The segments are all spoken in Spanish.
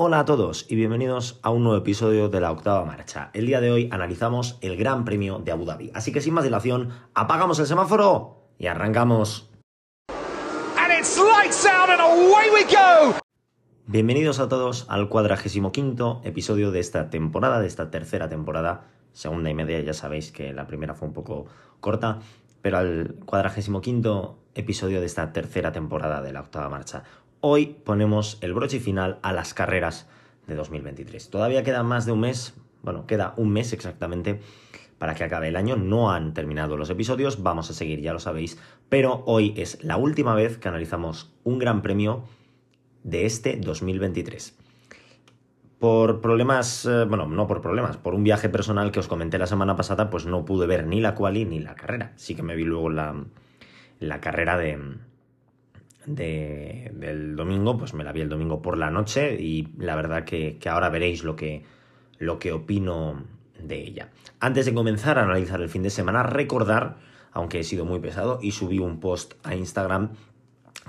Hola a todos y bienvenidos a un nuevo episodio de la octava marcha. El día de hoy analizamos el Gran Premio de Abu Dhabi. Así que sin más dilación, apagamos el semáforo y arrancamos. Bienvenidos a todos al cuadragésimo quinto episodio de esta temporada, de esta tercera temporada, segunda y media, ya sabéis que la primera fue un poco corta, pero al cuadragésimo quinto episodio de esta tercera temporada de la octava marcha. Hoy ponemos el broche final a las carreras de 2023. Todavía queda más de un mes, bueno, queda un mes exactamente para que acabe el año. No han terminado los episodios, vamos a seguir, ya lo sabéis, pero hoy es la última vez que analizamos un gran premio de este 2023. Por problemas, eh, bueno, no por problemas, por un viaje personal que os comenté la semana pasada, pues no pude ver ni la quali ni la carrera. Sí que me vi luego la, la carrera de, del domingo, pues me la vi el domingo por la noche y la verdad que, ahora veréis lo que, lo que opino de ella. Antes de comenzar a analizar el fin de semana, recordar, aunque he sido muy pesado, y subí un post a Instagram,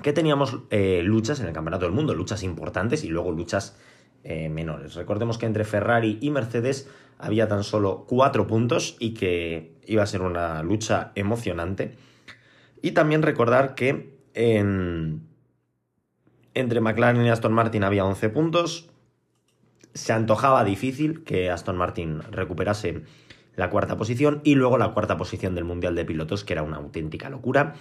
que teníamos eh, luchas en el Campeonato del Mundo, luchas importantes y luego luchas eh, menores. Recordemos que entre Ferrari y Mercedes había tan solo cuatro puntos y que iba a ser una lucha emocionante. Y también recordar que entre McLaren y Aston Martin había 11 puntos. Se antojaba difícil que Aston Martin recuperase la cuarta posición y luego la cuarta posición del Mundial de Pilotos, que era una auténtica locura.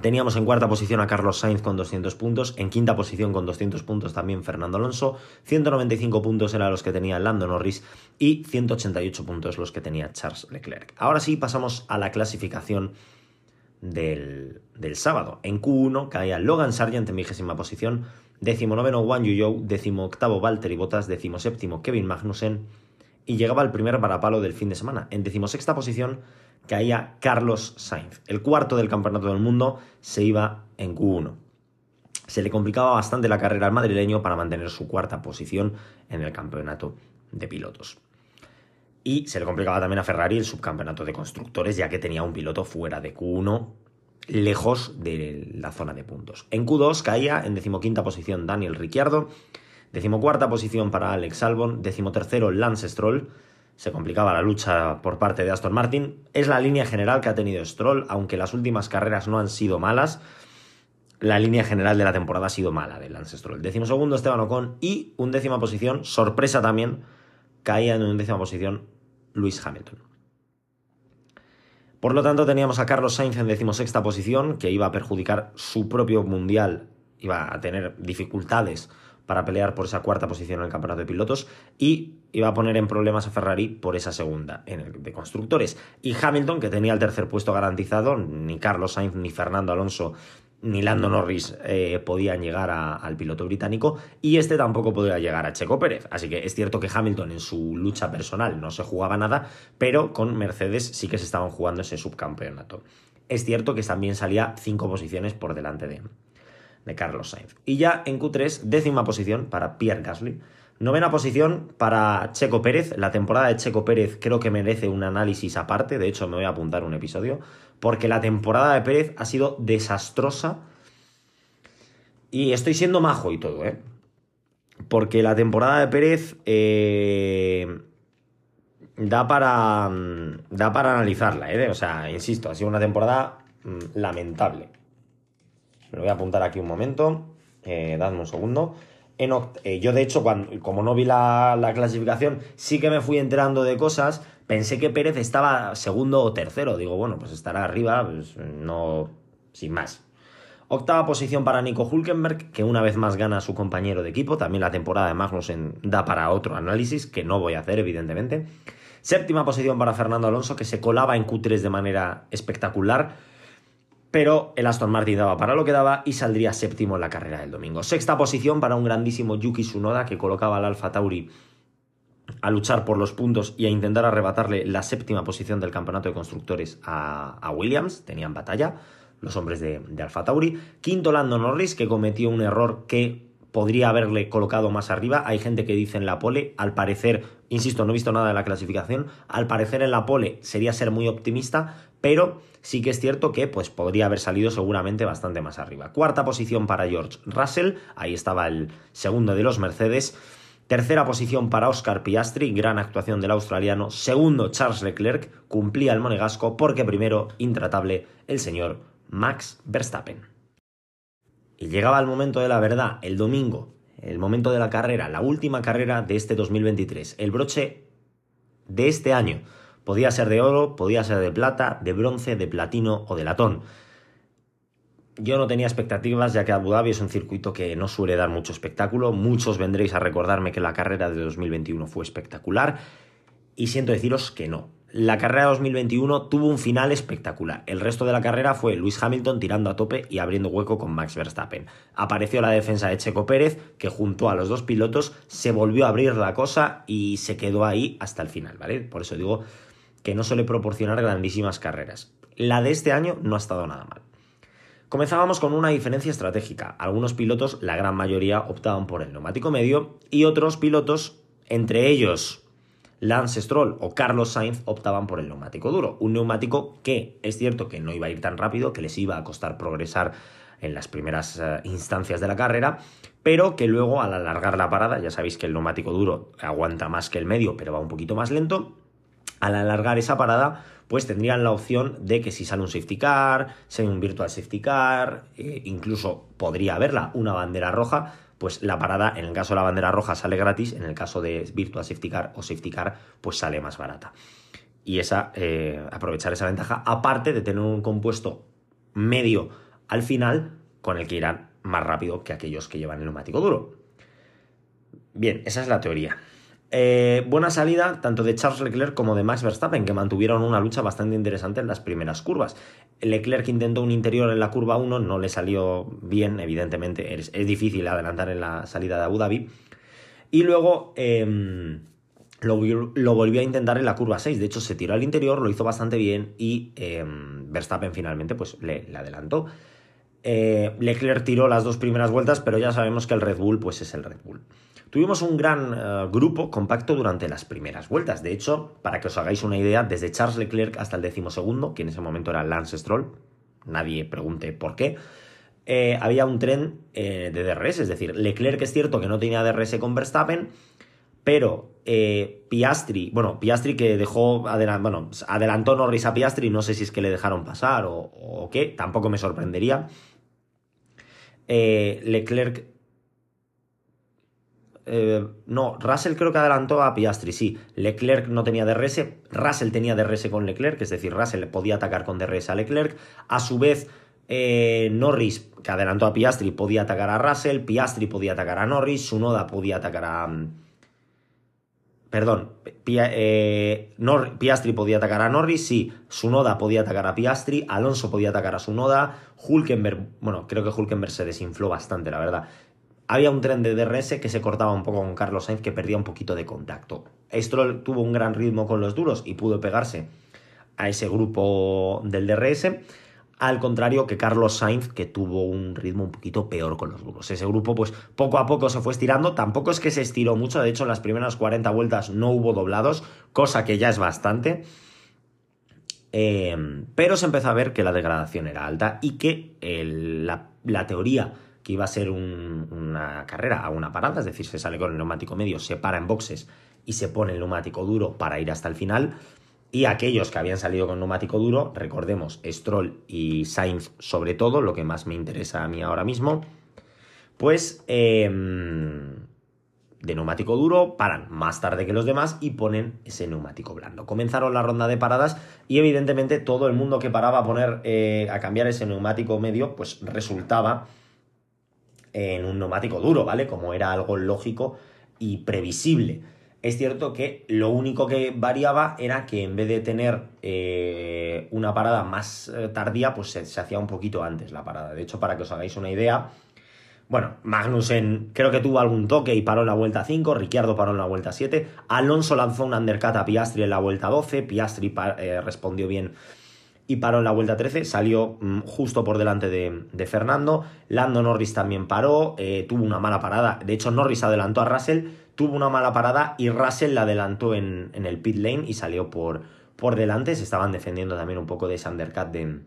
Teníamos en cuarta posición a Carlos Sainz con 200 puntos, en quinta posición con 200 puntos también Fernando Alonso, 195 puntos eran los que tenía Lando Norris y 188 puntos los que tenía Charles Leclerc. Ahora sí pasamos a la clasificación del, sábado. En Q1 caía Logan Sargent en vigésima posición, noveno Juan Yuyou, octavo Valtteri Bottas, séptimo Kevin Magnussen y llegaba el primer varapalo del fin de semana. En decimosexta posición caía Carlos Sainz. El cuarto del campeonato del mundo se iba en Q1. Se le complicaba bastante la carrera al madrileño para mantener su cuarta posición en el campeonato de pilotos. Y se le complicaba también a Ferrari el subcampeonato de constructores, ya que tenía un piloto fuera de Q1, lejos de la zona de puntos. En Q2 caía en decimoquinta posición Daniel Ricciardo, decimocuarta posición para Alex Albon, decimotercero Lance Stroll, se complicaba la lucha por parte de Aston Martin. Es la línea general que ha tenido Stroll, aunque las últimas carreras no han sido malas. La línea general de la temporada ha sido mala de Lance Stroll. Décimo segundo Esteban Ocon y un décima posición, sorpresa también, caía en un décima posición Luis Hamilton. Por lo tanto, teníamos a Carlos Sainz en decimosexta posición, que iba a perjudicar su propio mundial, iba a tener dificultades para pelear por esa cuarta posición en el campeonato de pilotos y iba a poner en problemas a Ferrari por esa segunda en el de constructores. Y Hamilton, que tenía el tercer puesto garantizado, ni Carlos Sainz ni Fernando Alonso ni Lando Norris eh, podían llegar al piloto británico y este tampoco podía llegar a Checo Pérez. Así que es cierto que Hamilton en su lucha personal no se jugaba nada, pero con Mercedes sí que se estaban jugando ese subcampeonato. Es cierto que también salía cinco posiciones por delante de, de Carlos Sainz. Y ya en Q3, décima posición para Pierre Gasly. Novena posición para Checo Pérez. La temporada de Checo Pérez creo que merece un análisis aparte. De hecho, me voy a apuntar un episodio porque la temporada de Pérez ha sido desastrosa. Y estoy siendo majo y todo, ¿eh? Porque la temporada de Pérez eh, da, para, da para analizarla, ¿eh? O sea, insisto, ha sido una temporada mm, lamentable. Me lo voy a apuntar aquí un momento. Eh, dadme un segundo. Eh, yo, de hecho, cuando, como no vi la, la clasificación, sí que me fui enterando de cosas Pensé que Pérez estaba segundo o tercero. Digo, bueno, pues estará arriba, pues no. sin más. Octava posición para Nico Hulkenberg, que una vez más gana a su compañero de equipo. También la temporada de Magnussen da para otro análisis, que no voy a hacer, evidentemente. Séptima posición para Fernando Alonso, que se colaba en Q3 de manera espectacular. Pero el Aston Martin daba para lo que daba y saldría séptimo en la carrera del domingo. Sexta posición para un grandísimo Yuki Tsunoda, que colocaba al Alfa Tauri a luchar por los puntos y a intentar arrebatarle la séptima posición del campeonato de constructores a, Williams. Tenían batalla los hombres de, de Alfa Tauri. Quinto, Lando Norris, que cometió un error que podría haberle colocado más arriba. Hay gente que dice en la pole, al parecer, insisto, no he visto nada de la clasificación, al parecer en la pole sería ser muy optimista, pero sí que es cierto que pues, podría haber salido seguramente bastante más arriba. Cuarta posición para George Russell, ahí estaba el segundo de los Mercedes. Tercera posición para Oscar Piastri, gran actuación del australiano. Segundo, Charles Leclerc, cumplía el monegasco porque primero, intratable, el señor Max Verstappen. Y llegaba el momento de la verdad, el domingo, el momento de la carrera, la última carrera de este 2023, el broche de este año. Podía ser de oro, podía ser de plata, de bronce, de platino o de latón. Yo no tenía expectativas ya que Abu Dhabi es un circuito que no suele dar mucho espectáculo. Muchos vendréis a recordarme que la carrera de 2021 fue espectacular y siento deciros que no. La carrera de 2021 tuvo un final espectacular. El resto de la carrera fue Luis Hamilton tirando a tope y abriendo hueco con Max Verstappen. Apareció la defensa de Checo Pérez, que junto a los dos pilotos se volvió a abrir la cosa y se quedó ahí hasta el final. Por eso digo que no suele proporcionar grandísimas carreras. La de este año no ha estado nada mal. Comenzábamos con una diferencia estratégica. Algunos pilotos, la gran mayoría, optaban por el neumático medio y otros pilotos, entre ellos Lance Stroll o Carlos Sainz, optaban por el neumático duro. Un neumático que es cierto que no iba a ir tan rápido, que les iba a costar progresar en las primeras eh, instancias de la carrera, pero que luego al alargar la parada, ya sabéis que el neumático duro aguanta más que el medio, pero va un poquito más lento, al alargar esa parada, pues tendrían la opción de que si sale un safety car, si hay un virtual safety car, eh, incluso podría haberla una bandera roja, pues la parada, en el caso de la bandera roja, sale gratis, en el caso de virtual safety car o safety car, pues sale más barata. Y esa, eh, aprovechar esa ventaja, aparte de tener un compuesto medio al final, con el que irán más rápido que aquellos que llevan el neumático duro. Bien, esa es la teoría. Eh, buena salida tanto de Charles Leclerc como de Max Verstappen, que mantuvieron una lucha bastante interesante en las primeras curvas. Leclerc intentó un interior en la curva 1, no le salió bien, evidentemente es, difícil adelantar en la salida de Abu Dhabi. Y luego em, lo, volvió a intentar en la curva 6, de hecho se tiró al interior, lo hizo bastante bien y em, Verstappen finalmente pues, le, adelantó. Eh, Leclerc tiró las dos primeras vueltas, pero ya sabemos que el Red Bull pues es el Red Bull. Tuvimos un gran eh, grupo compacto durante las primeras vueltas. De hecho, para que os hagáis una idea, desde Charles Leclerc hasta el decimosegundo, que en ese momento era Lance Stroll, nadie pregunte por qué, eh, había un tren eh, de DRS. Es decir, Leclerc es cierto que no tenía DRS con Verstappen, pero Piastri, bueno, Piastri que dejó, bueno, adelantó Norris a Piastri, no sé si es que le dejaron pasar o, o qué, tampoco me sorprendería. Leclerc eh, no, Russell creo que adelantó a Piastri, sí. Leclerc no tenía DRS, Russell tenía DRS con Leclerc, es decir, Russell podía atacar con DRS a Leclerc. A su vez, eh, Norris, que adelantó a Piastri, podía atacar a Russell, Piastri podía atacar a Norris, Sunoda podía atacar a... Mm, perdón, eh, Piastri podía atacar a Norris, sí, Sunoda podía atacar a Piastri, Alonso podía atacar a Sunoda, Hulkenberg, bueno, creo que Hulkenberg se desinfló bastante, la verdad había un tren de DRS que se cortaba un poco con Carlos Sainz que perdía un poquito de contacto. Stroll tuvo un gran ritmo con los duros y pudo pegarse a ese grupo del DRS, al contrario que Carlos Sainz que tuvo un ritmo un poquito peor con los duros. Ese grupo pues poco a poco se fue estirando, tampoco es que se estiró mucho, de hecho en las primeras 40 vueltas no hubo doblados, cosa que ya es bastante. Eh, pero se empezó a ver que la degradación era alta y que la, la teoría que iba a ser una carrera a una parada, es decir, se sale con el neumático medio, se para en boxes y se pone el neumático duro para ir hasta el final. Y aquellos que habían salido con neumático duro, recordemos, Stroll y Sainz sobre todo, lo que más me interesa a mí ahora mismo, pues em, de neumático duro paran más tarde que los demás y ponen ese neumático blando. Comenzaron la ronda de paradas y evidentemente todo el mundo que paraba a poner eh, a cambiar ese neumático medio, pues resultaba en un neumático duro, ¿vale? Como era algo lógico y previsible. Es cierto que lo único que variaba era que en vez de tener eh, una parada más eh, tardía, pues se, hacía un poquito antes la parada. De hecho, para que os hagáis una idea, bueno, Magnussen creo que tuvo algún toque y paró en la vuelta 5, Ricciardo paró en la vuelta 7, Alonso lanzó un undercut a Piastri en la vuelta 12, Piastri eh, respondió bien y paró en la vuelta 13, salió mm, justo por delante de, Fernando. Lando Norris también paró, eh, tuvo una mala parada. De hecho, Norris adelantó a Russell, tuvo una mala parada y Russell la adelantó en, el pit lane y salió por, por delante, se estaban defendiendo también un poco de ese undercut de,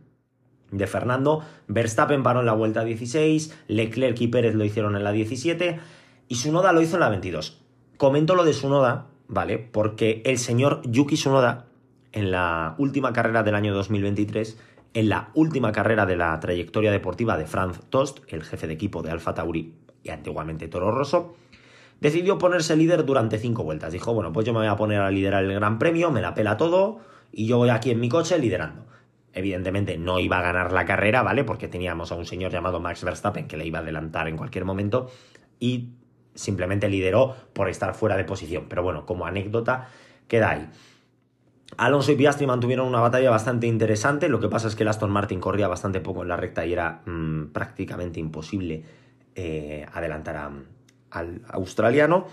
de Fernando. Verstappen paró en la vuelta 16, Leclerc y Pérez lo hicieron en la 17 y Sunoda lo hizo en la 22. Comento lo de Sunoda, ¿vale? Porque el señor Yuki Sunoda, en la última carrera del año 2023, en la última carrera de la trayectoria deportiva de Franz Tost, el jefe de equipo de Alfa Tauri y antiguamente Toro Rosso, decidió ponerse líder durante cinco vueltas. Dijo, bueno, pues yo me voy a poner a liderar el Gran Premio, me la pela todo y yo voy aquí en mi coche liderando. Evidentemente no iba a ganar la carrera, ¿vale? Porque teníamos a un señor llamado Max Verstappen que le iba a adelantar en cualquier momento y simplemente lideró por estar fuera de posición. Pero bueno, como anécdota, queda ahí. Alonso y Piastri mantuvieron una batalla bastante interesante. Lo que pasa es que el Aston Martin corría bastante poco en la recta y era mm, prácticamente imposible eh, adelantar al australiano.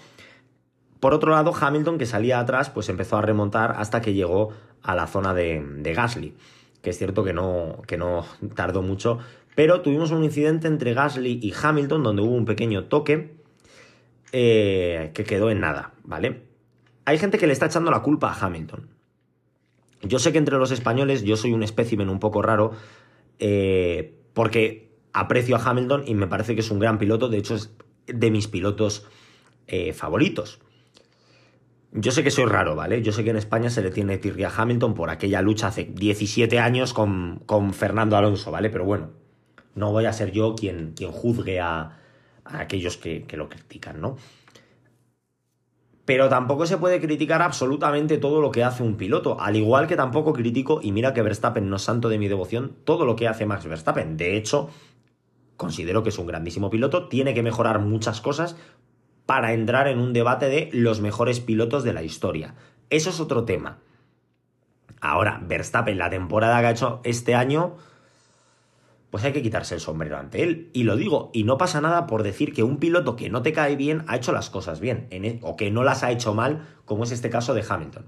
Por otro lado, Hamilton, que salía atrás, pues empezó a remontar hasta que llegó a la zona de, Gasly. Que es cierto que no, que no tardó mucho. Pero tuvimos un incidente entre Gasly y Hamilton donde hubo un pequeño toque eh, que quedó en nada, ¿vale? Hay gente que le está echando la culpa a Hamilton. Yo sé que entre los españoles yo soy un espécimen un poco raro, eh, porque aprecio a Hamilton y me parece que es un gran piloto, de hecho es de mis pilotos eh, favoritos. Yo sé que soy raro, ¿vale? Yo sé que en España se le tiene tirria a Hamilton por aquella lucha hace 17 años con, con, Fernando Alonso, ¿vale? Pero bueno, no voy a ser yo quien, quien juzgue a, a aquellos que, que lo critican, ¿no? Pero tampoco se puede criticar absolutamente todo lo que hace un piloto, al igual que tampoco critico, y mira que Verstappen no es santo de mi devoción, todo lo que hace Max Verstappen. De hecho, considero que es un grandísimo piloto, tiene que mejorar muchas cosas para entrar en un debate de los mejores pilotos de la historia. Eso es otro tema. Ahora, Verstappen, la temporada que ha hecho este año, pues hay que quitarse el sombrero ante él. Y lo digo, y no pasa nada por decir que un piloto que no te cae bien ha hecho las cosas bien, e, o que no las ha hecho mal, como es este caso de Hamilton.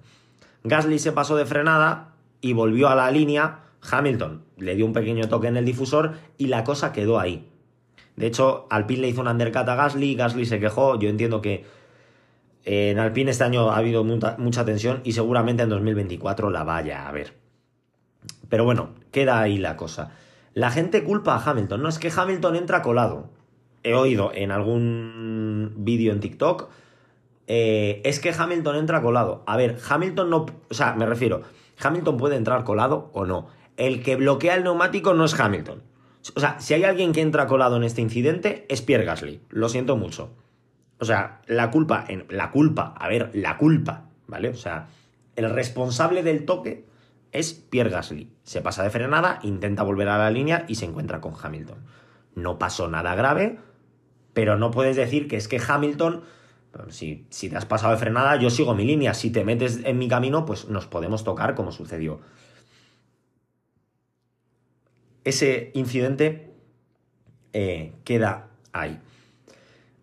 Gasly se pasó de frenada y volvió a la línea. Hamilton le dio un pequeño toque en el difusor y la cosa quedó ahí. De hecho, Alpine le hizo un undercut a Gasly, Gasly se quejó. Yo entiendo que en Alpine este año ha habido mucha, mucha tensión y seguramente en 2024 la vaya a ver. Pero bueno, queda ahí la cosa. La gente culpa a Hamilton. No es que Hamilton entra colado. He oído en algún vídeo en TikTok. Eh, es que Hamilton entra colado. A ver, Hamilton no. O sea, me refiero. Hamilton puede entrar colado o no. El que bloquea el neumático no es Hamilton. O sea, si hay alguien que entra colado en este incidente, es Pierre Gasly. Lo siento mucho. O sea, la culpa. La culpa. A ver, la culpa. ¿Vale? O sea, el responsable del toque es Pierre Gasly. Se pasa de frenada, intenta volver a la línea y se encuentra con Hamilton. No pasó nada grave, pero no puedes decir que es que Hamilton, si, si te has pasado de frenada, yo sigo mi línea. Si te metes en mi camino, pues nos podemos tocar como sucedió. Ese incidente eh, queda ahí.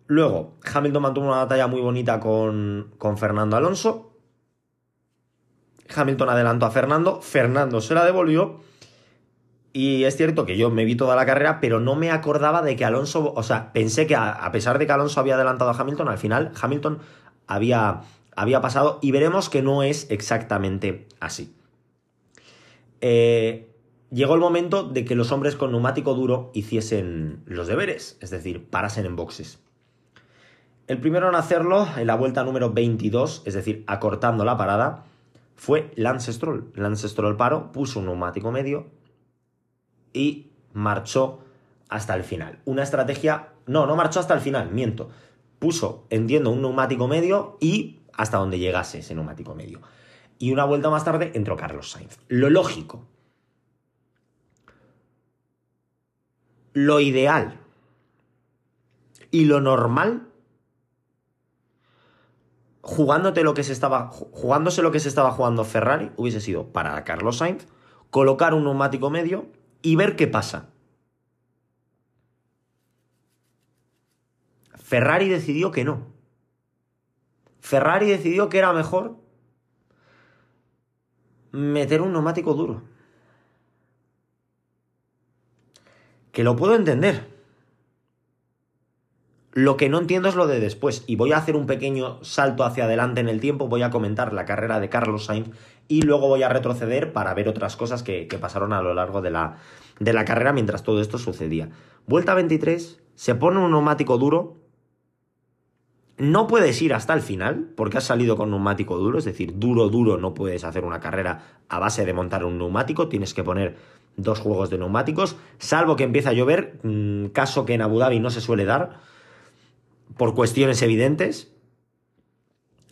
Luego, Hamilton mantuvo una batalla muy bonita con, con Fernando Alonso Hamilton adelantó a Fernando, Fernando se la devolvió. Y es cierto que yo me vi toda la carrera, pero no me acordaba de que Alonso, o sea, pensé que a, pesar de que Alonso había adelantado a Hamilton, al final Hamilton había, había pasado y veremos que no es exactamente así. Eh, llegó el momento de que los hombres con neumático duro hiciesen los deberes, es decir, parasen en boxes. El primero en hacerlo, en la vuelta número 22, es decir, acortando la parada, fue Lance Stroll. Lance Stroll paró, puso un neumático medio y marchó hasta el final. Una estrategia... No, no marchó hasta el final, miento. Puso, entiendo, un neumático medio y hasta donde llegase ese neumático medio. Y una vuelta más tarde entró Carlos Sainz. Lo lógico. Lo ideal. Y lo normal jugándote lo que se estaba, jugándose lo que se estaba jugando Ferrari, hubiese sido para Carlos Sainz colocar un neumático medio y ver qué pasa. Ferrari decidió que no. Ferrari decidió que era mejor meter un neumático duro. Que lo puedo entender. Lo que no entiendo es lo de después, y voy a hacer un pequeño salto hacia adelante en el tiempo, voy a comentar la carrera de Carlos Sainz y luego voy a retroceder para ver otras cosas que, pasaron a lo largo de la, de la carrera mientras todo esto sucedía. Vuelta 23, se pone un neumático duro, no puedes ir hasta el final porque has salido con neumático duro, es decir, duro, duro, no puedes hacer una carrera a base de montar un neumático, tienes que poner dos juegos de neumáticos, salvo que empiece a llover, mm, caso que en Abu Dhabi no se suele dar, por cuestiones evidentes.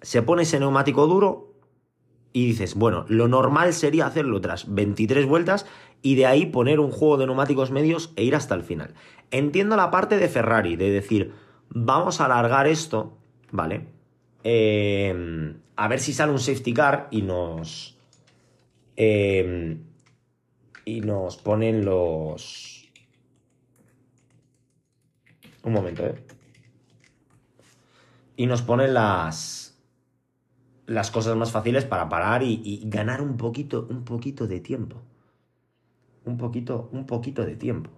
Se pone ese neumático duro y dices, bueno, lo normal sería hacerlo tras 23 vueltas y de ahí poner un juego de neumáticos medios e ir hasta el final. Entiendo la parte de Ferrari, de decir, vamos a alargar esto, ¿vale? Em, a ver si sale un safety car y nos... Em, y nos ponen los... Un momento, ¿eh? Y nos ponen las... Las cosas más fáciles para parar y, ganar un poquito, un poquito de tiempo. Un poquito, un poquito de tiempo.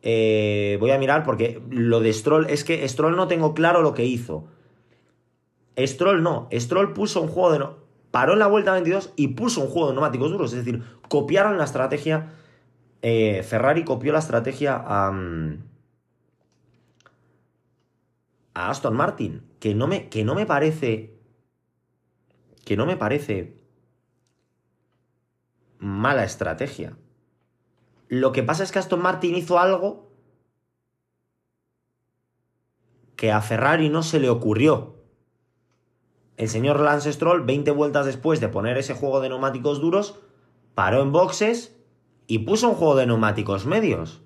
Eh, voy a mirar porque lo de Stroll, es que Stroll no tengo claro lo que hizo. Stroll no, Stroll puso un juego de... No, paró en la vuelta 22 y puso un juego de neumáticos duros. Es decir, copiaron la estrategia. Eh, Ferrari copió la estrategia a, a Aston Martin. Que no, me, que no me parece. Que no me parece. Mala estrategia. Lo que pasa es que Aston Martin hizo algo que a Ferrari no se le ocurrió el señor Lance Stroll, 20 vueltas después de poner ese juego de neumáticos duros, paró en boxes y puso un juego de neumáticos medios.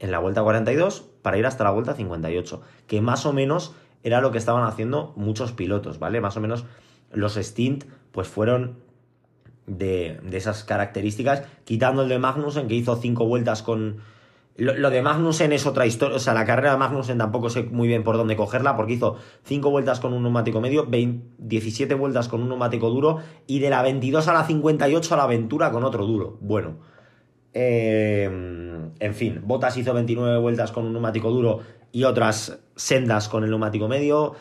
En la vuelta 42 para ir hasta la vuelta 58, que más o menos era lo que estaban haciendo muchos pilotos, ¿vale? Más o menos los stint pues fueron de, de esas características, quitando el de Magnussen que hizo 5 vueltas con, lo, de Magnussen es otra historia. O sea, la carrera de Magnussen tampoco sé muy bien por dónde cogerla, porque hizo 5 vueltas con un neumático medio, 17 vueltas con un neumático duro, y de la 22 a la 58 a la aventura con otro duro. Bueno. Eh, en fin, Bottas hizo 29 vueltas con un neumático duro y otras sendas con el neumático medio.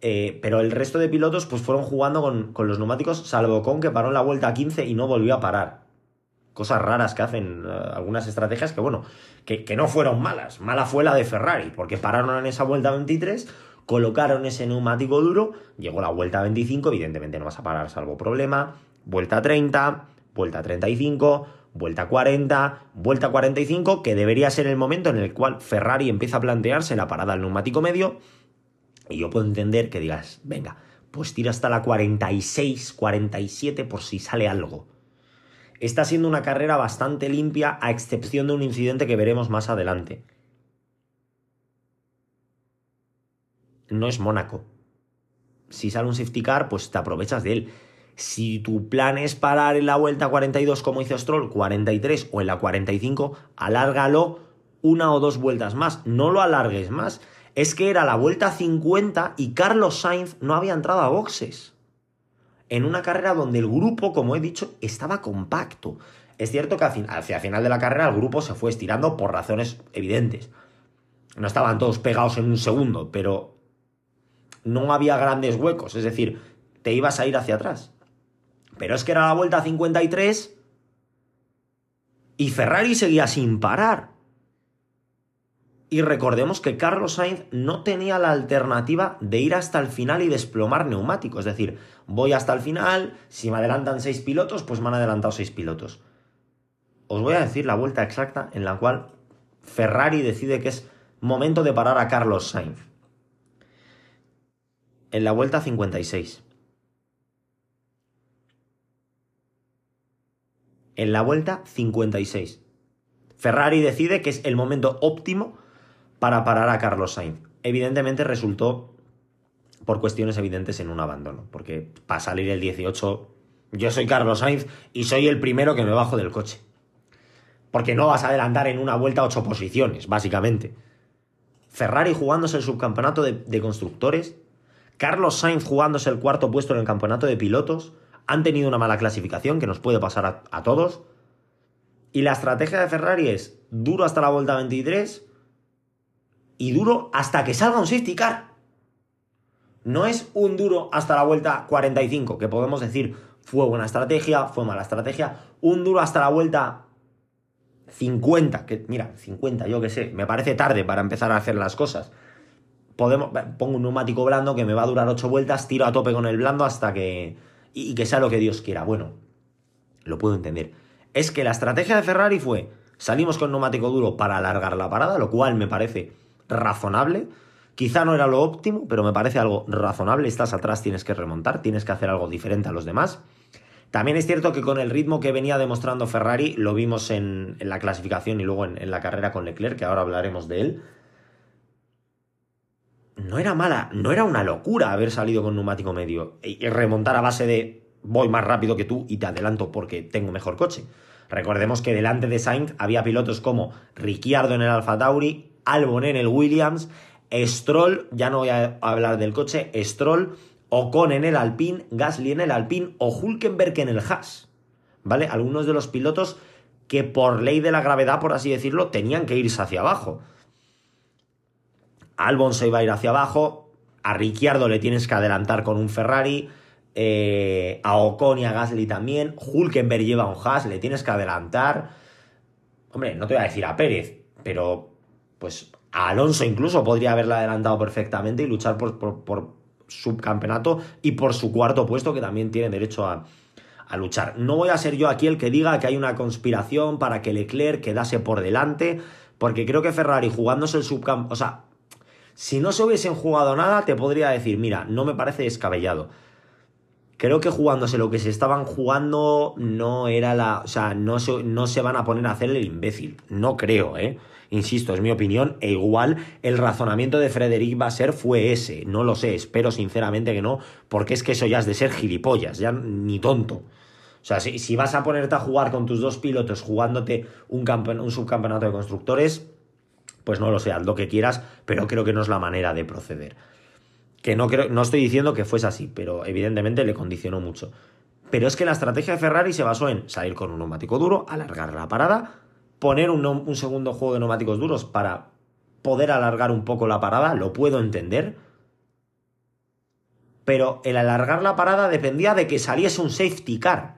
Eh, pero el resto de pilotos pues fueron jugando con, con, los neumáticos, salvo con que paró en la vuelta 15 y no volvió a parar cosas raras que hacen eh, algunas estrategias que, bueno, que, no fueron malas. Mala fue la de Ferrari, porque pararon en esa vuelta 23, colocaron ese neumático duro, llegó la vuelta 25, evidentemente no vas a parar salvo problema, vuelta 30, vuelta 35, vuelta 40, vuelta 45, que debería ser el momento en el cual Ferrari empieza a plantearse la parada al neumático medio, y yo puedo entender que digas, venga, pues tira hasta la 46, 47 por si sale algo está siendo una carrera bastante limpia, a excepción de un incidente que veremos más adelante. No es Mónaco. Si sale un safety car, pues te aprovechas de él. Si tu plan es parar en la vuelta 42 como hizo Stroll, 43 o en la 45, alárgalo una o dos vueltas más. No lo alargues más. Es que era la vuelta 50 y Carlos Sainz no había entrado a boxes en una carrera donde el grupo, como he dicho, estaba compacto. Es cierto que hacia el final de la carrera el grupo se fue estirando por razones evidentes. No estaban todos pegados en un segundo, pero no había grandes huecos, es decir, te ibas a ir hacia atrás. Pero es que era la vuelta 53 y Ferrari seguía sin parar. Y recordemos que Carlos Sainz no tenía la alternativa de ir hasta el final y desplomar neumáticos. Es decir, voy hasta el final, si me adelantan seis pilotos, pues me han adelantado seis pilotos. Os voy a decir la vuelta exacta en la cual Ferrari decide que es momento de parar a Carlos Sainz. En la vuelta 56. En la vuelta 56. Ferrari decide que es el momento óptimo para parar a Carlos Sainz. Evidentemente resultó por cuestiones evidentes en un abandono, porque para salir el 18 yo soy Carlos Sainz y soy el primero que me bajo del coche. Porque no vas a adelantar en una vuelta ocho posiciones, básicamente. Ferrari jugándose el subcampeonato de, constructores, Carlos Sainz jugándose el cuarto puesto en el campeonato de pilotos, han tenido una mala clasificación que nos puede pasar a todos. Y la estrategia de Ferrari es duro hasta la vuelta 23, y duro hasta que salga un safety car. No es un duro hasta la vuelta 45, que podemos decir fue buena estrategia, fue mala estrategia. Un duro hasta la vuelta 50, que mira, 50, yo qué sé, me parece tarde para empezar a hacer las cosas. Podemos, pongo un neumático blando que me va a durar 8 vueltas, tiro a tope con el blando hasta que... y que sea lo que Dios quiera. Bueno, lo puedo entender. Es que la estrategia de Ferrari fue, salimos con neumático duro para alargar la parada, lo cual me parece razonable. Quizá no era lo óptimo, pero me parece algo razonable. Estás atrás, tienes que remontar, tienes que hacer algo diferente a los demás. También es cierto que con el ritmo que venía demostrando Ferrari, lo vimos en, la clasificación y luego en, la carrera con Leclerc, que ahora hablaremos de él. No era mala, no era una locura haber salido con neumático medio y remontar a base de voy más rápido que tú y te adelanto porque tengo mejor coche. Recordemos que delante de Sainz había pilotos como Ricciardo en el Alfa Tauri, Albon en el Williams, Stroll, ya no voy a hablar del coche, Stroll Ocon en el Alpine, Gasly en el Alpine o Hulkenberg en el Haas. ¿Vale? Algunos de los pilotos que por ley de la gravedad, por así decirlo, tenían que irse hacia abajo. Albon se iba a ir hacia abajo, a Ricciardo le tienes que adelantar con un Ferrari, eh, a Ocon y a Gasly también, Hulkenberg lleva un Haas, le tienes que adelantar. Hombre, no te voy a decir a Pérez, pero pues a Alonso incluso podría haberle adelantado perfectamente y luchar por, por subcampeonato y por su cuarto puesto que también tiene derecho a, luchar. No voy a ser yo aquí el que diga que hay una conspiración para que Leclerc quedase por delante, porque creo que Ferrari jugándose el subcampeonato, o sea, si no se hubiesen jugado nada, te podría decir, mira, no me parece descabellado. Creo que jugándose lo que se estaban jugando no era la, o sea, no no se van a poner a hacer el imbécil, no creo, ¿eh? Insisto, es mi opinión, e igual el razonamiento de Frederic Basser fue ese. No lo sé, espero sinceramente que no, porque es que eso ya es de ser gilipollas, ya ni tonto. O sea, si, vas a ponerte a jugar con tus dos pilotos jugándote un, un subcampeonato de constructores, pues no lo sé, haz lo que quieras, pero creo que no es la manera de proceder. Que no, creo, no estoy diciendo que fuese así, pero evidentemente le condicionó mucho. Pero es que la estrategia de Ferrari se basó en salir con un neumático duro, alargar la parada, poner un, segundo juego de neumáticos duros para poder alargar un poco la parada, lo puedo entender. Pero el alargar la parada dependía de que saliese un safety car.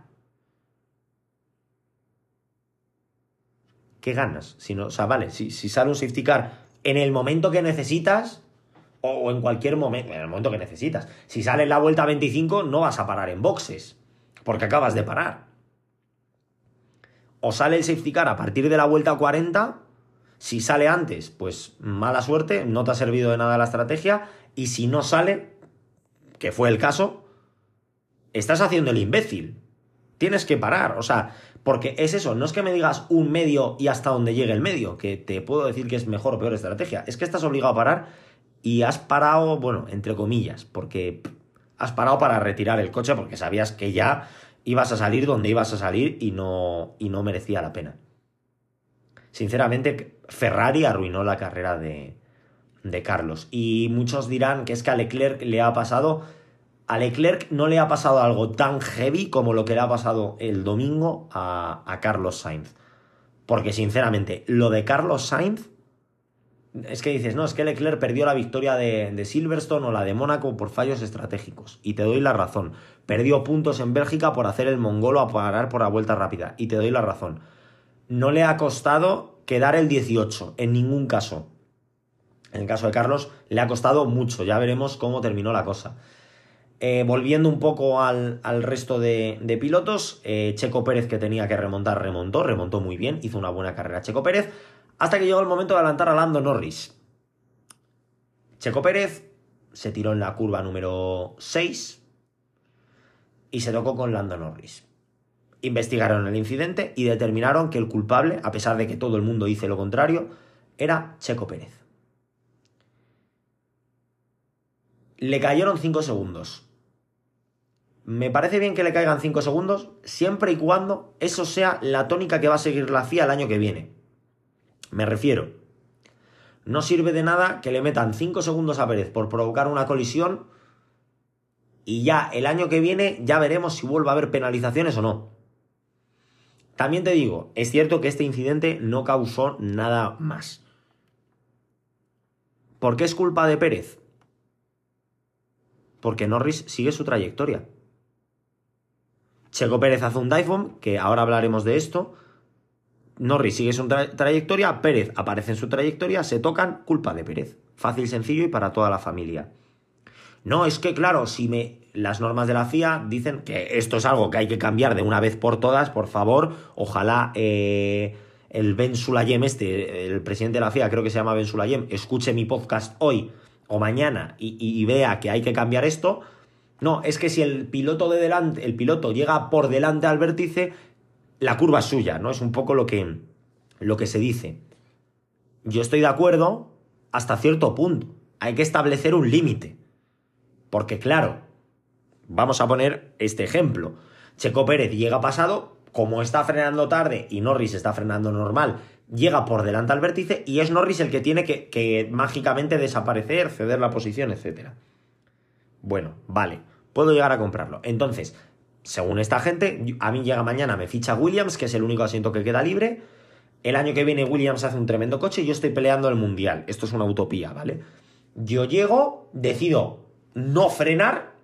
¿Qué ganas? Si no, o sea, vale, si, sale un safety car en el momento que necesitas, o, en cualquier momento, en el momento que necesitas. Si sale en la vuelta 25, no vas a parar en boxes, porque acabas de parar o sale el safety car a partir de la vuelta 40, si sale antes, pues mala suerte, no te ha servido de nada la estrategia, y si no sale, que fue el caso, estás haciendo el imbécil. Tienes que parar, o sea, porque es eso, no es que me digas un medio y hasta donde llegue el medio, que te puedo decir que es mejor o peor estrategia, es que estás obligado a parar y has parado, bueno, entre comillas, porque has parado para retirar el coche porque sabías que ya ibas a salir donde ibas a salir y no, y no merecía la pena. Sinceramente, Ferrari arruinó la carrera de, de Carlos. Y muchos dirán que es que a Leclerc le ha pasado. A Leclerc no le ha pasado algo tan heavy como lo que le ha pasado el domingo a, Carlos Sainz. Porque sinceramente, lo de Carlos Sainz es que dices, no, es que Leclerc perdió la victoria de, Silverstone o la de Mónaco por fallos estratégicos. Y te doy la razón. Perdió puntos en Bélgica por hacer el mongolo a parar por la vuelta rápida. Y te doy la razón. No le ha costado quedar el 18, en ningún caso. En el caso de Carlos, le ha costado mucho. Ya veremos cómo terminó la cosa. Eh, volviendo un poco al, resto de, pilotos, eh, Checo Pérez que tenía que remontar, remontó, remontó muy bien, hizo una buena carrera Checo Pérez. Hasta que llegó el momento de adelantar a Lando Norris. Checo Pérez se tiró en la curva número 6 y se tocó con Lando Norris. Investigaron el incidente y determinaron que el culpable, a pesar de que todo el mundo dice lo contrario, era Checo Pérez. Le cayeron 5 segundos. Me parece bien que le caigan 5 segundos siempre y cuando eso sea la tónica que va a seguir la FIA el año que viene. Me refiero, no sirve de nada que le metan 5 segundos a Pérez por provocar una colisión y ya el año que viene ya veremos si vuelve a haber penalizaciones o no. También te digo, es cierto que este incidente no causó nada más. ¿Por qué es culpa de Pérez? porque Norris sigue su trayectoria. Checo Pérez hace un dive que ahora hablaremos de esto. Norris sigue su trayectoria, Pérez aparece en su trayectoria, se tocan, culpa de Pérez. Fácil, sencillo y para toda la familia. No, es que claro, si me las normas de la FIA dicen que esto es algo que hay que cambiar de una vez por todas, por favor, ojalá eh, el Ben Sulayem este, el presidente de la FIA, creo que se llama Ben Sulayem, escuche mi podcast hoy o mañana y, vea que hay que cambiar esto. No, es que si el piloto de delante, el piloto llega por delante al vértice, la curva es suya, ¿no? Es un poco lo que, lo que se dice. Yo estoy de acuerdo hasta cierto punto. Hay que establecer un límite. Porque claro, vamos a poner este ejemplo. Checo Pérez llega pasado, como está frenando tarde y Norris está frenando normal, llega por delante al vértice y es Norris el que tiene que, mágicamente desaparecer, ceder la posición, etc. Bueno, vale, puedo llegar a comprarlo. Entonces, según esta gente, a mí llega mañana, me ficha Williams, que es el único asiento que queda libre. El año que viene Williams hace un tremendo coche y yo estoy peleando el mundial. Esto es una utopía, ¿vale? Yo llego, decido no frenar.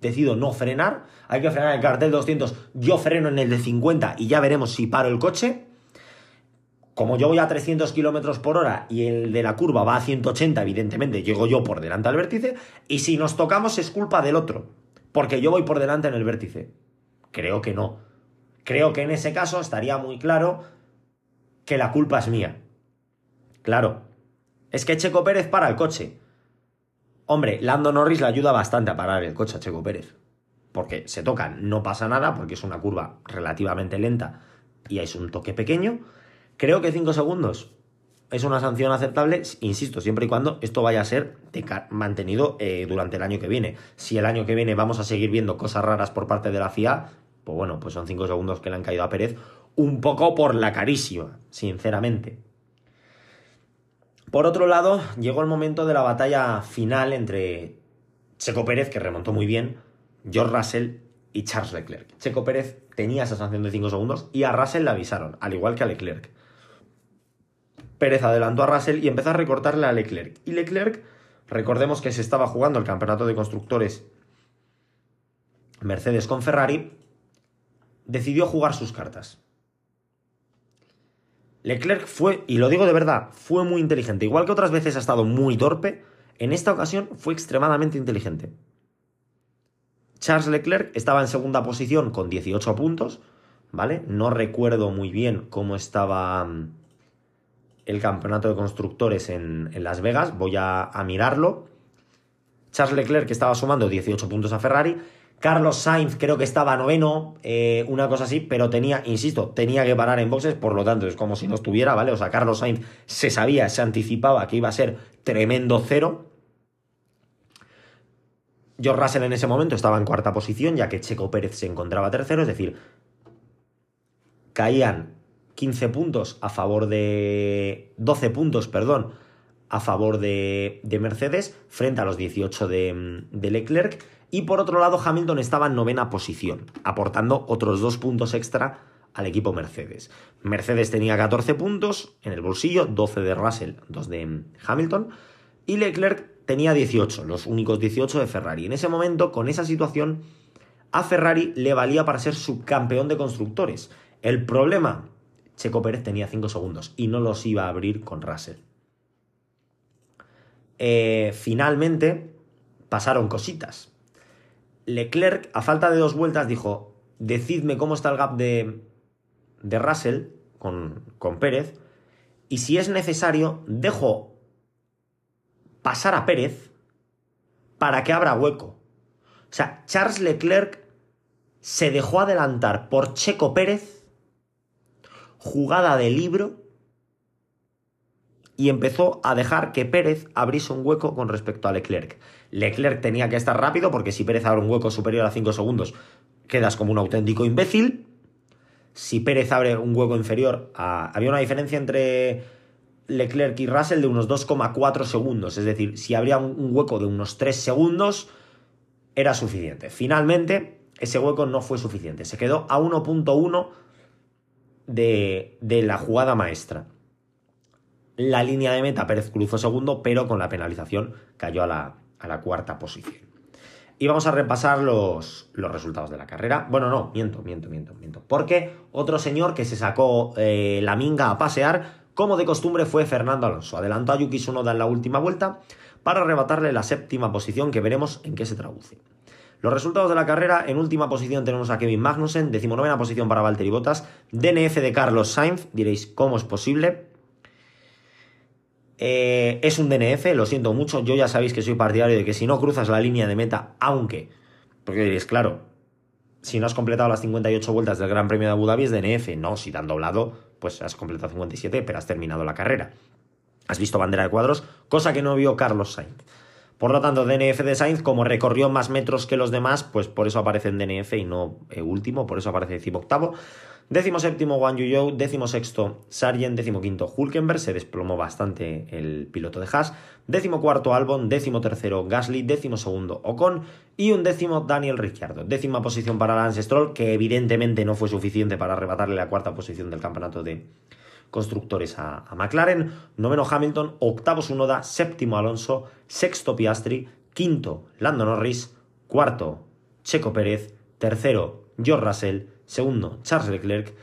Decido no frenar. Hay que frenar el cartel 200. Yo freno en el de 50 y ya veremos si paro el coche como yo voy a 300 kilómetros por hora y el de la curva va a 180, evidentemente llego yo por delante al vértice, y si nos tocamos es culpa del otro, porque yo voy por delante en el vértice. Creo que no. Creo que en ese caso estaría muy claro que la culpa es mía. Claro. Es que Checo Pérez para el coche. Hombre, Lando Norris le ayuda bastante a parar el coche a Checo Pérez. Porque se tocan, no pasa nada, porque es una curva relativamente lenta y es un toque pequeño Creo que 5 segundos es una sanción aceptable, insisto, siempre y cuando esto vaya a ser mantenido eh, durante el año que viene. Si el año que viene vamos a seguir viendo cosas raras por parte de la FIA, pues bueno, pues son 5 segundos que le han caído a Pérez, un poco por la carísima, sinceramente. Por otro lado, llegó el momento de la batalla final entre Checo Pérez, que remontó muy bien, George Russell y Charles Leclerc. Checo Pérez tenía esa sanción de 5 segundos y a Russell le avisaron, al igual que a Leclerc. Pérez adelantó a Russell y empezó a recortarle a Leclerc. Y Leclerc, recordemos que se estaba jugando el campeonato de constructores Mercedes con Ferrari, decidió jugar sus cartas. Leclerc fue, y lo digo de verdad, fue muy inteligente. Igual que otras veces ha estado muy torpe, en esta ocasión fue extremadamente inteligente. Charles Leclerc estaba en segunda posición con 18 puntos, ¿vale? No recuerdo muy bien cómo estaba mm, el campeonato de constructores en, Las Vegas, voy a, mirarlo. Charles Leclerc que estaba sumando 18 puntos a Ferrari. Carlos Sainz creo que estaba noveno, eh, una cosa así, pero tenía, insisto, tenía que parar en boxes, por lo tanto es como si no estuviera, ¿vale? O sea, Carlos Sainz se sabía, se anticipaba que iba a ser tremendo cero. George Russell en ese momento estaba en cuarta posición, ya que Checo Pérez se encontraba tercero, es decir, caían 15 puntos a favor de. 12 puntos, perdón, a favor de, de Mercedes frente a los 18 de, de, Leclerc. Y por otro lado, Hamilton estaba en novena posición, aportando otros dos puntos extra al equipo Mercedes. Mercedes tenía 14 puntos en el bolsillo, 12 de Russell, 2 de Hamilton. Y Leclerc tenía 18, los únicos 18 de Ferrari. En ese momento, con esa situación, a Ferrari le valía para ser subcampeón de constructores. El problema Checo Pérez tenía 5 segundos y no los iba a abrir con Russell. Eh, finalmente pasaron cositas. Leclerc, a falta de dos vueltas, dijo: Decidme cómo está el gap de, de Russell con, con Pérez. Y si es necesario, dejo pasar a Pérez para que abra hueco. O sea, Charles Leclerc se dejó adelantar por Checo Pérez jugada de libro y empezó a dejar que Pérez abriese un hueco con respecto a Leclerc. Leclerc tenía que estar rápido porque si Pérez abre un hueco superior a 5 segundos quedas como un auténtico imbécil. Si Pérez abre un hueco inferior a... Había una diferencia entre Leclerc y Russell de unos 2,4 segundos. Es decir, si abría un hueco de unos 3 segundos era suficiente. Finalmente, ese hueco no fue suficiente. Se quedó a 1.1 de, la jugada maestra. La línea de meta, Pérez cruzó segundo, pero con la penalización cayó a la, a la cuarta posición. Y vamos a repasar los, los resultados de la carrera. Bueno, no, miento, miento, miento, miento. Porque otro señor que se sacó eh, la minga a pasear, como de costumbre, fue Fernando Alonso. Adelantó a Yuki Tsunoda en la última vuelta para arrebatarle la séptima posición que veremos en qué se traduce. Los resultados de la carrera, en última posición tenemos a Kevin Magnussen, decimonovena posición para Valtteri Bottas, DNF de Carlos Sainz, diréis, ¿cómo es posible? Eh, es un DNF, lo siento mucho, yo ya sabéis que soy partidario de que si no cruzas la línea de meta, aunque, porque diréis, claro, si no has completado las 58 vueltas del Gran Premio de Abu Dhabi es DNF, no, si te han doblado, pues has completado 57, pero has terminado la carrera. Has visto bandera de cuadros, cosa que no vio Carlos Sainz. Por lo tanto, DNF de Sainz, como recorrió más metros que los demás, pues por eso aparece en DNF y no eh, último, por eso aparece decimo octavo. Décimo séptimo Wang Yuyou, décimo sexto Sargent, décimo quinto Hulkenberg, se desplomó bastante el piloto de Haas, décimo cuarto Albon, décimo tercero Gasly, décimo segundo Ocon y un décimo Daniel Ricciardo. Décima posición para Lance Stroll, que evidentemente no fue suficiente para arrebatarle la cuarta posición del campeonato de constructores a, McLaren, noveno Hamilton, octavo Sunoda, séptimo Alonso, sexto Piastri, quinto Lando Norris, cuarto Checo Pérez, tercero George Russell, segundo Charles Leclerc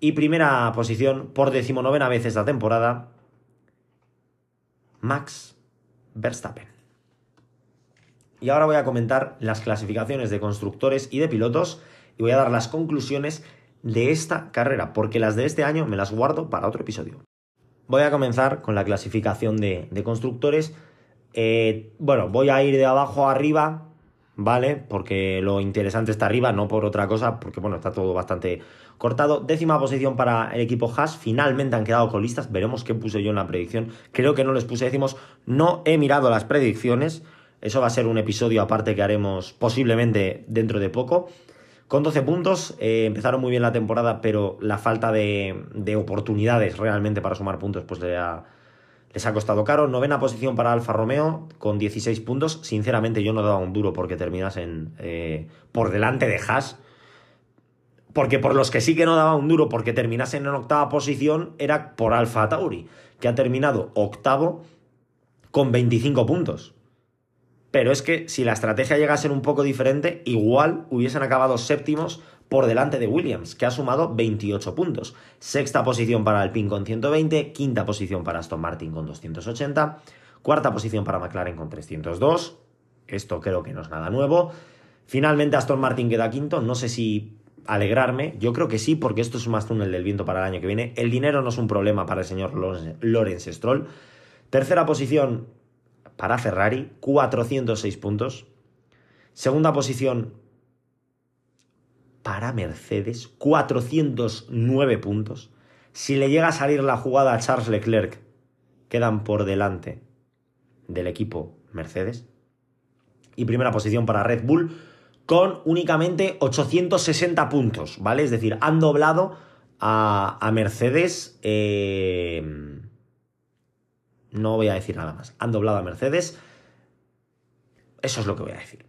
y primera posición por decimonovena vez esta temporada Max Verstappen. Y ahora voy a comentar las clasificaciones de constructores y de pilotos y voy a dar las conclusiones de esta carrera, porque las de este año me las guardo para otro episodio. Voy a comenzar con la clasificación de, constructores. Eh, bueno, voy a ir de abajo a arriba, ¿vale? Porque lo interesante está arriba, no por otra cosa, porque bueno, está todo bastante cortado. Décima posición para el equipo Haas, finalmente han quedado colistas, veremos qué puse yo en la predicción. Creo que no les puse décimos, no he mirado las predicciones, eso va a ser un episodio aparte que haremos posiblemente dentro de poco. Con 12 puntos, eh, empezaron muy bien la temporada, pero la falta de, oportunidades realmente para sumar puntos pues les ha costado caro. Novena posición para Alfa Romeo con 16 puntos. Sinceramente yo no daba un duro porque terminasen eh, por delante de Haas. Porque por los que sí que no daba un duro porque terminasen en octava posición era por Alfa Tauri, que ha terminado octavo con 25 puntos. Pero es que si la estrategia llega a ser un poco diferente, igual hubiesen acabado séptimos por delante de Williams, que ha sumado 28 puntos. Sexta posición para Alpine con 120, quinta posición para Aston Martin con 280, cuarta posición para McLaren con 302. Esto creo que no es nada nuevo. Finalmente Aston Martin queda quinto, no sé si alegrarme, yo creo que sí, porque esto es más túnel del viento para el año que viene. El dinero no es un problema para el señor Lorenz Stroll. Tercera posición, para Ferrari, 406 puntos. Segunda posición para Mercedes, 409 puntos. Si le llega a salir la jugada a Charles Leclerc, quedan por delante del equipo Mercedes. Y primera posición para Red Bull, con únicamente 860 puntos, ¿vale? Es decir, han doblado a, Mercedes. Eh, no voy a decir nada más. Han doblado a Mercedes. Eso es lo que voy a decir.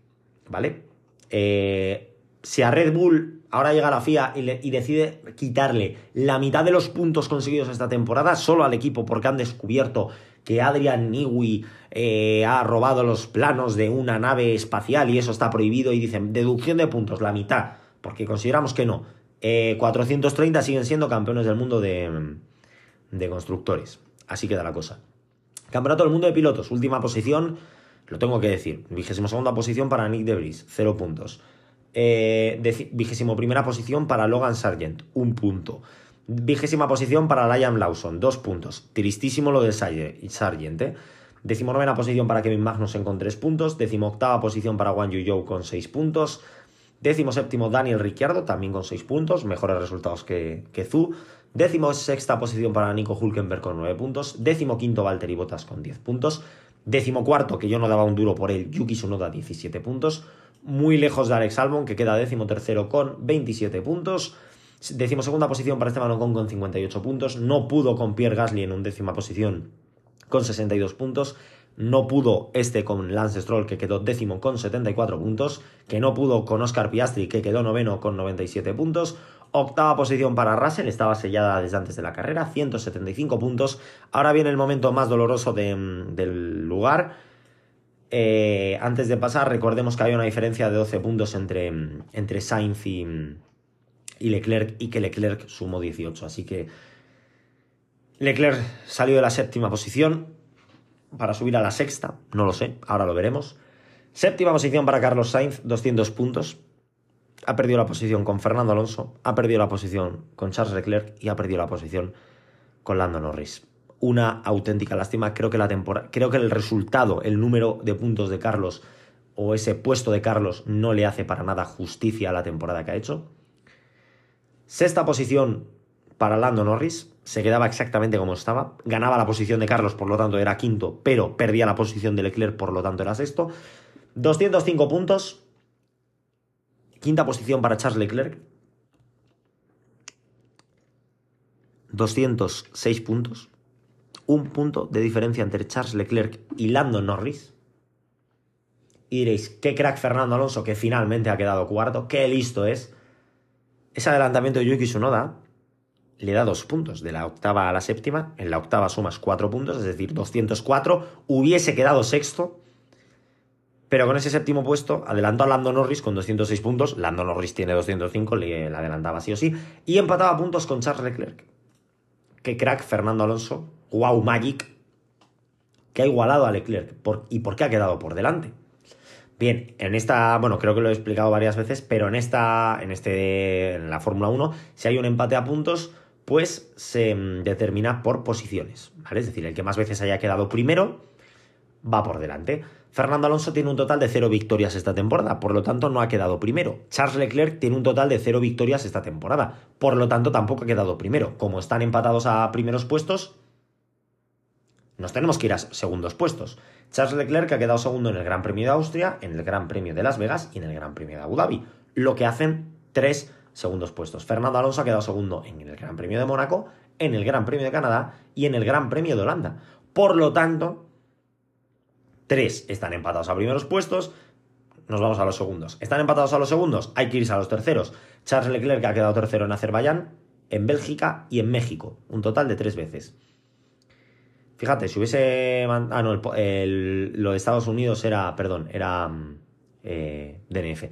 ¿Vale? Eh, si a Red Bull ahora llega la FIA y, decide quitarle la mitad de los puntos conseguidos esta temporada solo al equipo porque han descubierto que Adrian Newey eh, ha robado los planos de una nave espacial y eso está prohibido y dicen deducción de puntos, la mitad, porque consideramos que no. 430 eh, siguen siendo campeones del mundo de constructores. Así queda la cosa. Campeonato del Mundo de Pilotos, última posición, lo tengo que decir. Vigésimo segunda posición para Nick Debris, cero puntos. Eh, vigésimo primera posición para Logan Sargent, un punto. Vigésima posición para Liam Lawson, dos puntos. Tristísimo lo de Sargent, ¿eh? Decimonovena posición para Kevin Magnussen con tres puntos. Decimo octava posición para Wang Yu con seis puntos. Décimo séptimo Daniel Ricciardo, también con seis puntos. Mejores resultados que, que Zu. Décimo sexta posición para Nico Hulkenberg con 9 puntos. Décimo quinto Valtteri Bottas con 10 puntos. Décimo cuarto, que yo no daba un duro por él, Yuki Tsunoda 17 puntos. Muy lejos de Alex Albon, que queda décimo tercero con 27 puntos. Décimo segunda posición para Esteban Ocon con 58 puntos. No pudo con Pierre Gasly en un décima posición con 62 puntos. No pudo este con Lance Stroll, que quedó décimo con 74 puntos. Que no pudo con Oscar Piastri, que quedó noveno con 97 puntos. Octava posición para Russell, estaba sellada desde antes de la carrera, 175 puntos. Ahora viene el momento más doloroso del lugar. Eh, antes de pasar, recordemos que había una diferencia de 12 puntos entre, entre Sainz y, y Leclerc y que Leclerc sumó 18. Así que Leclerc salió de la séptima posición para subir a la sexta, no lo sé, ahora lo veremos. Séptima posición para Carlos Sainz, 200 puntos. Ha perdido la posición con Fernando Alonso, ha perdido la posición con Charles Leclerc y ha perdido la posición con Lando Norris. Una auténtica lástima. Creo que la creo que el resultado, el número de puntos de Carlos o ese puesto de Carlos no le hace para nada justicia a la temporada que ha hecho. Sexta posición para Lando Norris, se quedaba exactamente como estaba, ganaba la posición de Carlos, por lo tanto era quinto, pero perdía la posición de Leclerc, por lo tanto era sexto. 205 puntos, quinta posición para Charles Leclerc, 206 puntos, un punto de diferencia entre Charles Leclerc y Lando Norris. Y diréis, qué crack Fernando Alonso que finalmente ha quedado cuarto, qué listo es. Ese adelantamiento de Yuki Tsunoda le da dos puntos, de la octava a la séptima. En la octava sumas cuatro puntos, es decir, 204. Hubiese quedado sexto, pero con ese séptimo puesto adelantó a Lando Norris con 206 puntos. Lando Norris tiene 205, le, adelantaba sí o sí. Y empataba puntos con Charles Leclerc. Qué crack Fernando Alonso. Wow Magic. Que ha igualado a Leclerc. ¿Y por qué ha quedado por delante? Bien, en esta, bueno, creo que lo he explicado varias veces, pero en esta, en este, en la Fórmula 1, si hay un empate a puntos, pues se mm, determina por posiciones, ¿vale? Es decir, el que más veces haya quedado primero va por delante. Fernando Alonso tiene un total de cero victorias esta temporada, por lo tanto no ha quedado primero. Charles Leclerc tiene un total de cero victorias esta temporada, por lo tanto tampoco ha quedado primero. Como están empatados a primeros puestos, nos tenemos que ir a segundos puestos. Charles Leclerc ha quedado segundo en el Gran Premio de Austria, en el Gran Premio de Las Vegas y en el Gran Premio de Abu Dhabi, lo que hacen tres segundos puestos. Fernando Alonso ha quedado segundo en el Gran Premio de Mónaco, en el Gran Premio de Canadá y en el Gran Premio de Holanda. Por lo tanto, tres están empatados a primeros puestos, nos vamos a los segundos. ¿Están empatados a los segundos? Hay que irse a los terceros. Charles Leclerc ha quedado tercero en Azerbaiyán, en Bélgica y en México, un total de tres veces. Fíjate, si hubiese. Ah, no, lo de Estados Unidos era. Perdón, era. Mm, eh, DNF.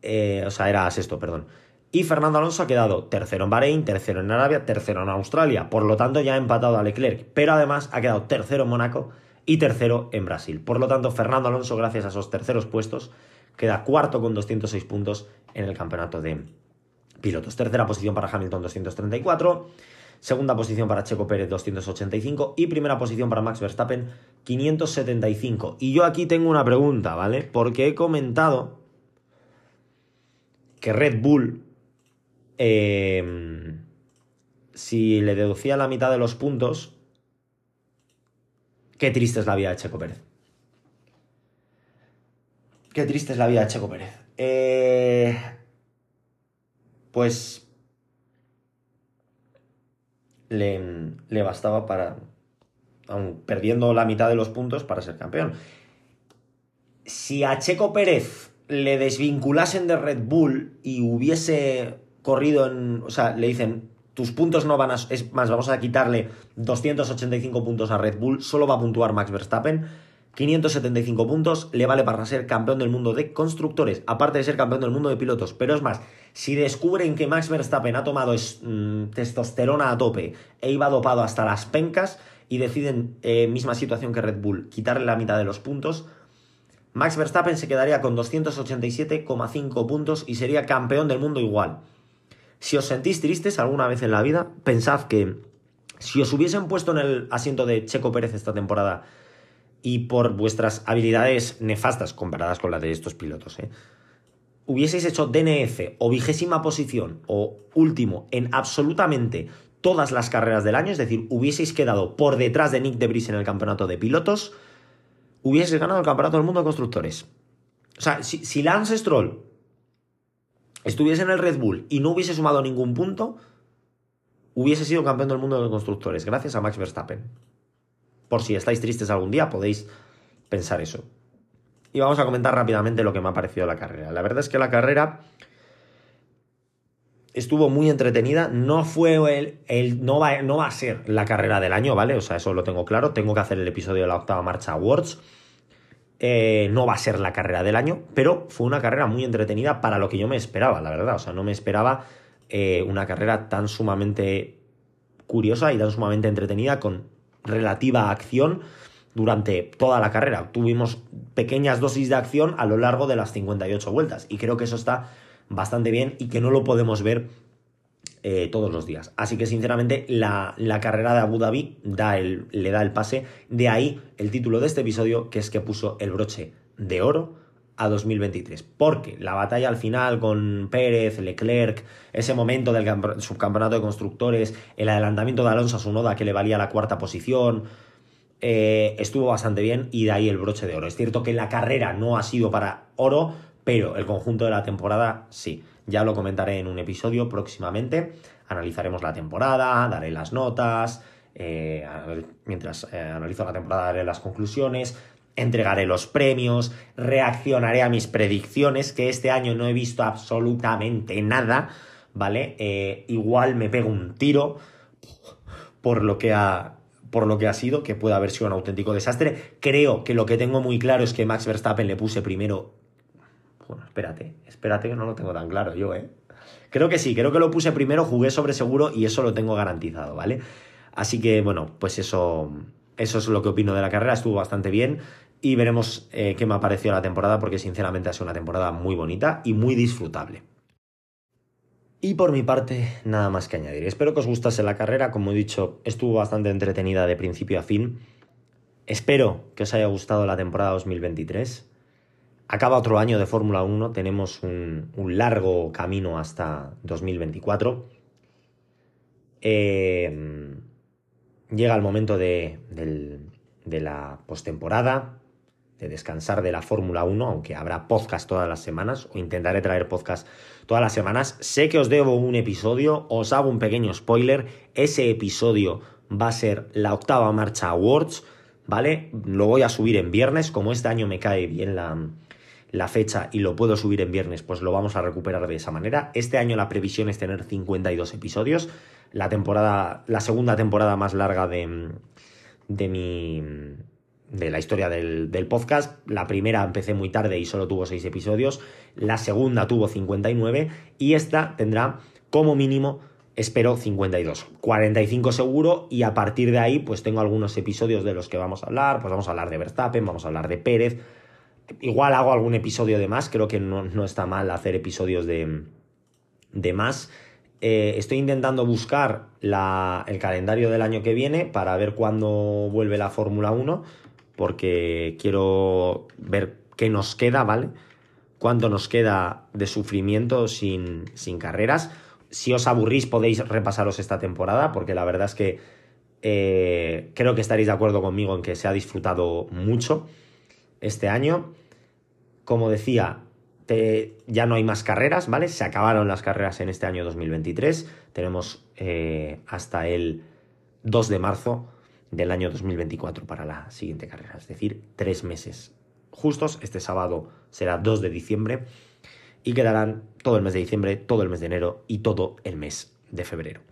Eh, o sea, era sexto, perdón. Y Fernando Alonso ha quedado tercero en Bahrein, tercero en Arabia, tercero en Australia. Por lo tanto, ya ha empatado a Leclerc. Pero además ha quedado tercero en Mónaco y tercero en Brasil. Por lo tanto, Fernando Alonso, gracias a esos terceros puestos, queda cuarto con 206 puntos en el campeonato de pilotos. Tercera posición para Hamilton, 234. Segunda posición para Checo Pérez 285 y primera posición para Max Verstappen 575. Y yo aquí tengo una pregunta, ¿vale? Porque he comentado que Red Bull, em, si le deducía la mitad de los puntos, qué triste es la vida de Checo Pérez. Qué triste es la vida de Checo Pérez. Eh, pues le, bastaba para, aun perdiendo la mitad de los puntos, para ser campeón. Si a Checo Pérez le desvinculasen de Red Bull y hubiese corrido en... O sea, le dicen, tus puntos no van a... Es más, vamos a quitarle 285 puntos a Red Bull, solo va a puntuar Max Verstappen 575 puntos, le vale para ser campeón del mundo de constructores, aparte de ser campeón del mundo de pilotos. Pero es más, si descubren que Max Verstappen ha tomado mm, testosterona a tope e iba dopado hasta las pencas y deciden, eh, misma situación que Red Bull, quitarle la mitad de los puntos, Max Verstappen se quedaría con 287,5 puntos y sería campeón del mundo igual. Si os sentís tristes alguna vez en la vida, pensad que si os hubiesen puesto en el asiento de Checo Pérez esta temporada y por vuestras habilidades nefastas comparadas con las de estos pilotos, ¿eh? hubieseis hecho DNF o vigésima posición o último en absolutamente todas las carreras del año, es decir, hubieseis quedado por detrás de Nick Debris en el campeonato de pilotos, hubieseis ganado el campeonato del mundo de constructores. O sea, si, si Lance Stroll estuviese en el Red Bull y no hubiese sumado ningún punto, hubiese sido campeón del mundo de constructores, gracias a Max Verstappen. Por si estáis tristes algún día, podéis pensar eso. Y vamos a comentar rápidamente lo que me ha parecido la carrera. La verdad es que la carrera estuvo muy entretenida. No fue el. el no, va, no va a ser la carrera del año, ¿vale? O sea, eso lo tengo claro. Tengo que hacer el episodio de la octava marcha Awards. Eh, no va a ser la carrera del año, pero fue una carrera muy entretenida para lo que yo me esperaba, la verdad. O sea, no me esperaba eh, una carrera tan sumamente curiosa y tan sumamente entretenida con relativa acción durante toda la carrera. Tuvimos pequeñas dosis de acción a lo largo de las 58 vueltas y creo que eso está bastante bien y que no lo podemos ver eh, todos los días. Así que sinceramente la, carrera de Abu Dhabi da el, le da el pase. De ahí el título de este episodio, que es que puso el broche de oro a 2023. Porque la batalla al final con Pérez, Leclerc, ese momento del subcampeonato de constructores, el adelantamiento de Alonso a su noda que le valía la cuarta posición, eh, estuvo bastante bien y de ahí el broche de oro. Es cierto que la carrera no ha sido para oro, pero el conjunto de la temporada sí. Ya lo comentaré en un episodio próximamente. Analizaremos la temporada, daré las notas. Eh, mientras eh, analizo la temporada daré las conclusiones, entregaré los premios, reaccionaré a mis predicciones, que este año no he visto absolutamente nada, ¿vale? Eh, igual me pego un tiro por lo que ha por lo que ha sido, que puede haber sido un auténtico desastre. Creo que lo que tengo muy claro es que Max Verstappen le puse primero bueno, espérate, espérate que no lo tengo tan claro yo, ¿eh? Creo que sí, creo que lo puse primero, jugué sobre seguro y eso lo tengo garantizado, ¿vale? Así que, bueno, pues eso, eso es lo que opino de la carrera, estuvo bastante bien y veremos eh, qué me ha parecido la temporada porque sinceramente ha sido una temporada muy bonita y muy disfrutable. Y por mi parte, nada más que añadir. Espero que os gustase la carrera, como he dicho, estuvo bastante entretenida de principio a fin. Espero que os haya gustado la temporada 2023. Acaba otro año de Fórmula 1, tenemos un, largo camino hasta 2024. Eh, llega el momento de, de la postemporada, de descansar de la Fórmula 1, aunque habrá podcast todas las semanas, o intentaré traer podcast todas las semanas. Sé que os debo un episodio, os hago un pequeño spoiler, ese episodio va a ser la octava marcha Awards, ¿vale? Lo voy a subir en viernes, como este año me cae bien la, la fecha y lo puedo subir en viernes, pues lo vamos a recuperar de esa manera. Este año la previsión es tener 52 episodios. La temporada, la segunda temporada más larga de, de mi de la historia del, del, podcast. La primera empecé muy tarde y solo tuvo 6 episodios. La segunda tuvo 59 y esta tendrá como mínimo, espero, 52. 45 seguro y a partir de ahí pues tengo algunos episodios de los que vamos a hablar. Pues vamos a hablar de Verstappen, vamos a hablar de Pérez, Igual hago algún episodio de más, creo que no, está mal hacer episodios de, de más. Eh, estoy intentando buscar el calendario del año que viene para ver cuándo vuelve la Fórmula 1, porque quiero ver qué nos queda, ¿vale? Cuánto nos queda de sufrimiento sin, sin carreras. Si os aburrís podéis repasaros esta temporada, porque la verdad es que eh, creo que estaréis de acuerdo conmigo en que se ha disfrutado mucho este año. Como decía, ya no hay más carreras, ¿vale? Se acabaron las carreras en este año 2023. Tenemos eh, hasta el 2 de marzo del año 2024 para la siguiente carrera, es decir, tres meses justos. Este sábado será 2 de diciembre y quedarán todo el mes de diciembre, todo el mes de enero y todo el mes de febrero.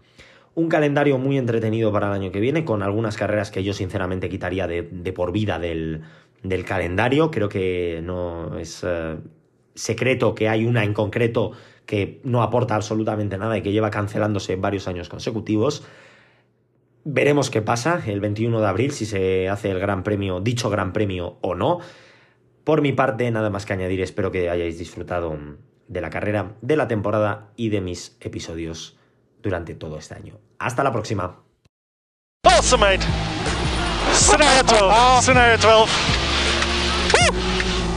Un calendario muy entretenido para el año que viene, con algunas carreras que yo sinceramente quitaría de por vida del, del calendario. Creo que no es eh, secreto que hay una en concreto que no aporta absolutamente nada y que lleva cancelándose varios años consecutivos. Veremos qué pasa el 21 de abril, si se hace el gran premio, dicho gran premio o no. Por mi parte, nada más que añadir, espero que hayáis disfrutado de la carrera, de la temporada y de mis episodios durante todo este año. Hasta la próxima.